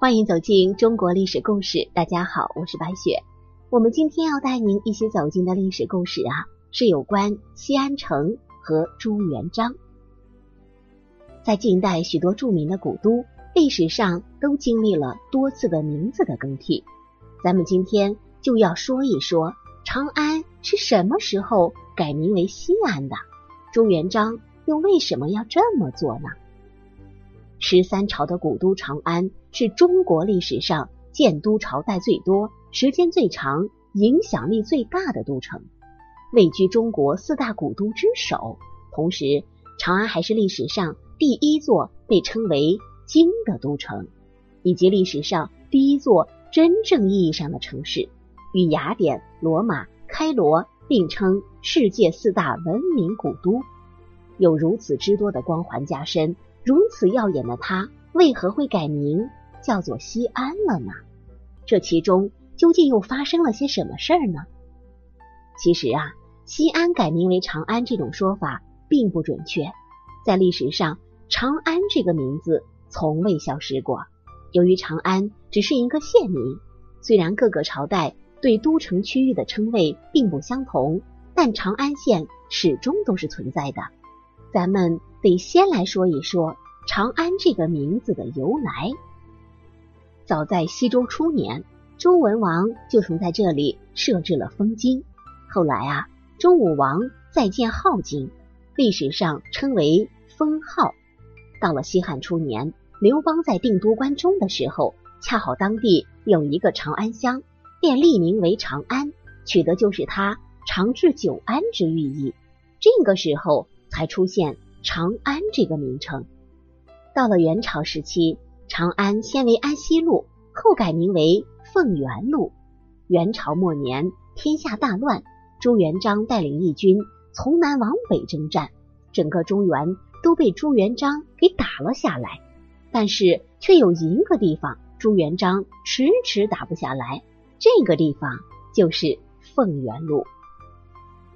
欢迎走进中国历史故事。大家好，我是白雪。我们今天要带您一起走进的历史故事啊，是有关西安城和朱元璋。在近代，许多著名的古都历史上都经历了多次的名字的更替。咱们今天就要说一说长安是什么时候改名为西安的，朱元璋又为什么要这么做呢？十三朝的古都长安是中国历史上建都朝代最多、时间最长、影响力最大的都城，位居中国四大古都之首。同时，长安还是历史上第一座被称为“京”的都城，以及历史上第一座真正意义上的城市，与雅典、罗马、开罗并称世界四大文明古都。有如此之多的光环加身。如此耀眼的他，为何会改名叫做西安了呢？这其中究竟又发生了些什么事儿呢？其实啊，西安改名为长安这种说法并不准确。在历史上，长安这个名字从未消失过。由于长安只是一个县名，虽然各个朝代对都城区域的称谓并不相同，但长安县始终都是存在的。咱们。得先来说一说长安这个名字的由来。早在西周初年，周文王就曾在这里设置了封京。后来啊，周武王再建镐京，历史上称为封号。到了西汉初年，刘邦在定都关中的时候，恰好当地有一个长安乡，便立名为长安，取的就是他长治久安之寓意。这个时候才出现。长安这个名称，到了元朝时期，长安先为安西路，后改名为凤元路。元朝末年，天下大乱，朱元璋带领义军从南往北征战，整个中原都被朱元璋给打了下来。但是却有一个地方，朱元璋迟迟打不下来，这个地方就是凤元路。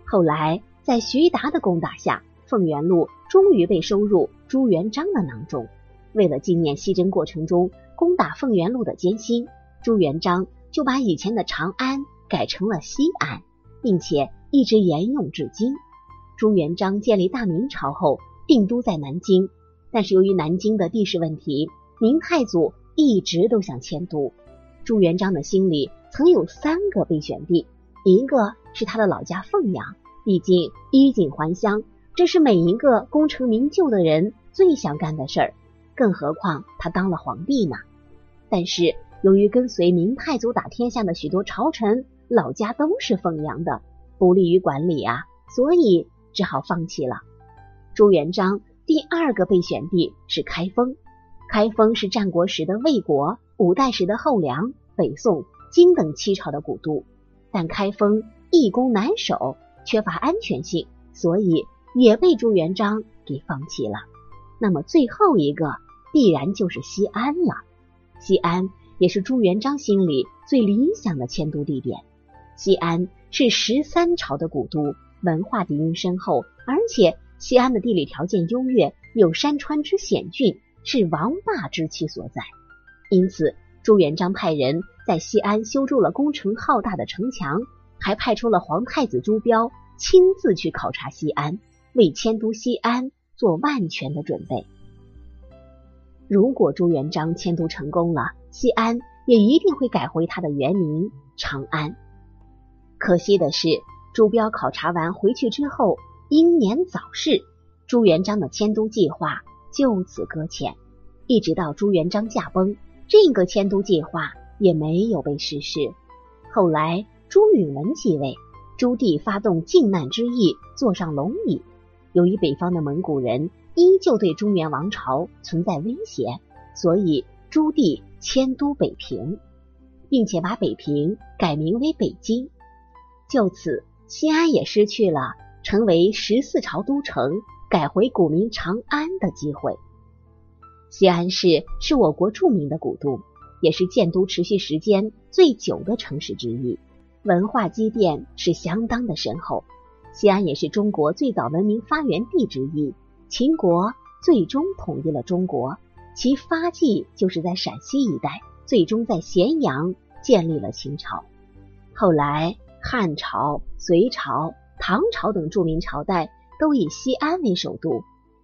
后来在徐达的攻打下，凤元路。终于被收入朱元璋的囊中。为了纪念西征过程中攻打凤元路的艰辛，朱元璋就把以前的长安改成了西安，并且一直沿用至今。朱元璋建立大明朝后，定都在南京，但是由于南京的地势问题，明太祖一直都想迁都。朱元璋的心里曾有三个备选地，一个是他的老家凤阳，毕竟衣锦还乡。这是每一个功成名就的人最想干的事儿，更何况他当了皇帝呢？但是由于跟随明太祖打天下的许多朝臣老家都是凤阳的，不利于管理啊，所以只好放弃了。朱元璋第二个备选地是开封，开封是战国时的魏国、五代时的后梁、北宋、金等七朝的古都，但开封易攻难守，缺乏安全性，所以。也被朱元璋给放弃了。那么最后一个必然就是西安了。西安也是朱元璋心里最理想的迁都地点。西安是十三朝的古都，文化底蕴深厚，而且西安的地理条件优越，有山川之险峻，是王霸之气所在。因此，朱元璋派人在西安修筑了工程浩大的城墙，还派出了皇太子朱标亲自去考察西安。为迁都西安做万全的准备。如果朱元璋迁都成功了，西安也一定会改回他的原名长安。可惜的是，朱标考察完回去之后英年早逝，朱元璋的迁都计划就此搁浅。一直到朱元璋驾崩，这个迁都计划也没有被实施。后来朱允文继位，朱棣发动靖难之役，坐上龙椅。由于北方的蒙古人依旧对中原王朝存在威胁，所以朱棣迁都北平，并且把北平改名为北京。就此，西安也失去了成为十四朝都城、改回古名长安的机会。西安市是我国著名的古都，也是建都持续时间最久的城市之一，文化积淀是相当的深厚。西安也是中国最早文明发源地之一。秦国最终统一了中国，其发迹就是在陕西一带。最终在咸阳建立了秦朝。后来，汉朝、隋朝、唐朝等著名朝代都以西安为首都。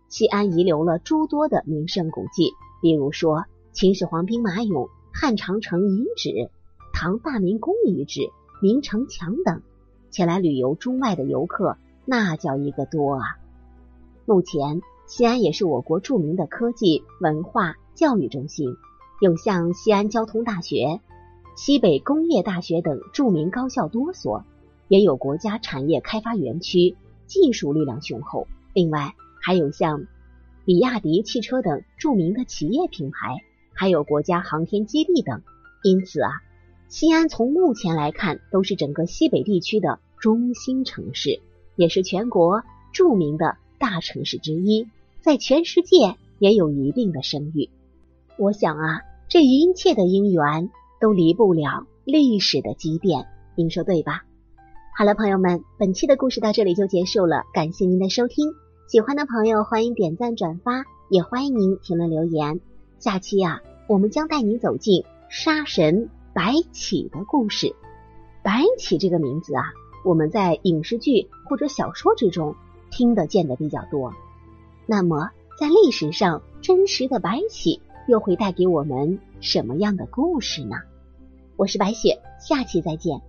西安遗留了诸多的名胜古迹，比如说秦始皇兵马俑、汉长城遗址、唐大明宫遗址、明城墙等。前来旅游中外的游客那叫一个多啊！目前，西安也是我国著名的科技、文化、教育中心，有像西安交通大学、西北工业大学等著名高校多所，也有国家产业开发园区，技术力量雄厚。另外，还有像比亚迪汽车等著名的企业品牌，还有国家航天基地等。因此啊。西安从目前来看，都是整个西北地区的中心城市，也是全国著名的大城市之一，在全世界也有一定的声誉。我想啊，这一切的因缘都离不了历史的积淀，您说对吧？好了，朋友们，本期的故事到这里就结束了，感谢您的收听。喜欢的朋友欢迎点赞转发，也欢迎您评论留言。下期啊，我们将带您走进杀神。白起的故事，白起这个名字啊，我们在影视剧或者小说之中听得见的比较多。那么，在历史上，真实的白起又会带给我们什么样的故事呢？我是白雪，下期再见。